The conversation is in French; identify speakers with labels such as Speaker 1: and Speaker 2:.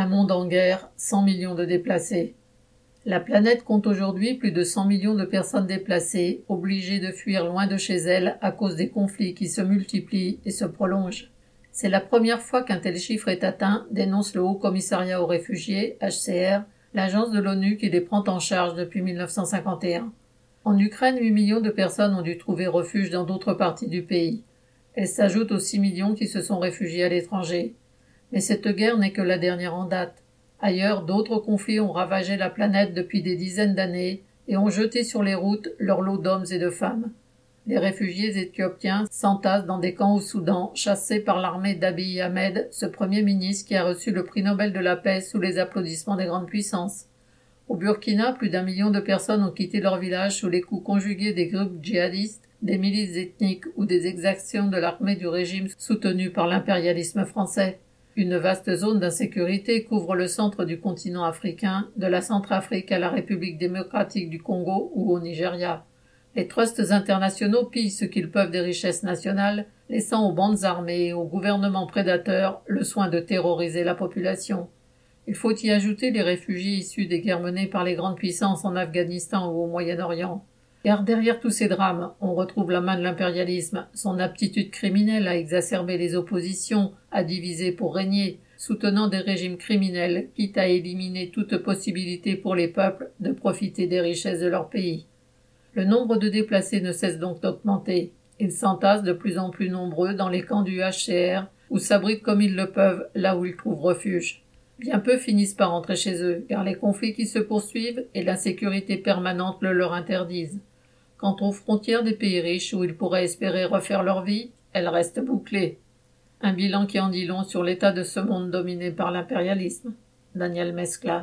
Speaker 1: Un monde en guerre, 100 millions de déplacés. La planète compte aujourd'hui plus de 100 millions de personnes déplacées, obligées de fuir loin de chez elles à cause des conflits qui se multiplient et se prolongent. C'est la première fois qu'un tel chiffre est atteint, dénonce le Haut Commissariat aux réfugiés, HCR, l'agence de l'ONU qui les prend en charge depuis 1951. En Ukraine, 8 millions de personnes ont dû trouver refuge dans d'autres parties du pays. Elles s'ajoutent aux 6 millions qui se sont réfugiés à l'étranger. Mais cette guerre n'est que la dernière en date. Ailleurs, d'autres conflits ont ravagé la planète depuis des dizaines d'années et ont jeté sur les routes leur lot d'hommes et de femmes. Les réfugiés éthiopiens s'entassent dans des camps au Soudan, chassés par l'armée d'Abiy Ahmed, ce premier ministre qui a reçu le prix Nobel de la paix sous les applaudissements des grandes puissances. Au Burkina, plus d'un million de personnes ont quitté leur village sous les coups conjugués des groupes djihadistes, des milices ethniques ou des exactions de l'armée du régime soutenu par l'impérialisme français. Une vaste zone d'insécurité couvre le centre du continent africain, de la Centrafrique à la République démocratique du Congo ou au Nigeria. Les trusts internationaux pillent ce qu'ils peuvent des richesses nationales, laissant aux bandes armées et aux gouvernements prédateurs le soin de terroriser la population. Il faut y ajouter les réfugiés issus des guerres menées par les grandes puissances en Afghanistan ou au Moyen-Orient. Car derrière tous ces drames, on retrouve la main de l'impérialisme, son aptitude criminelle à exacerber les oppositions, à diviser pour régner, soutenant des régimes criminels, quitte à éliminer toute possibilité pour les peuples de profiter des richesses de leur pays. Le nombre de déplacés ne cesse donc d'augmenter. Ils s'entassent de plus en plus nombreux dans les camps du HCR, ou s'abritent comme ils le peuvent là où ils trouvent refuge. Bien peu finissent par rentrer chez eux, car les conflits qui se poursuivent et l'insécurité permanente le leur interdisent. Quant aux frontières des pays riches où ils pourraient espérer refaire leur vie, elles restent bouclées. Un bilan qui en dit long sur l'état de ce monde dominé par l'impérialisme. Daniel Mescla.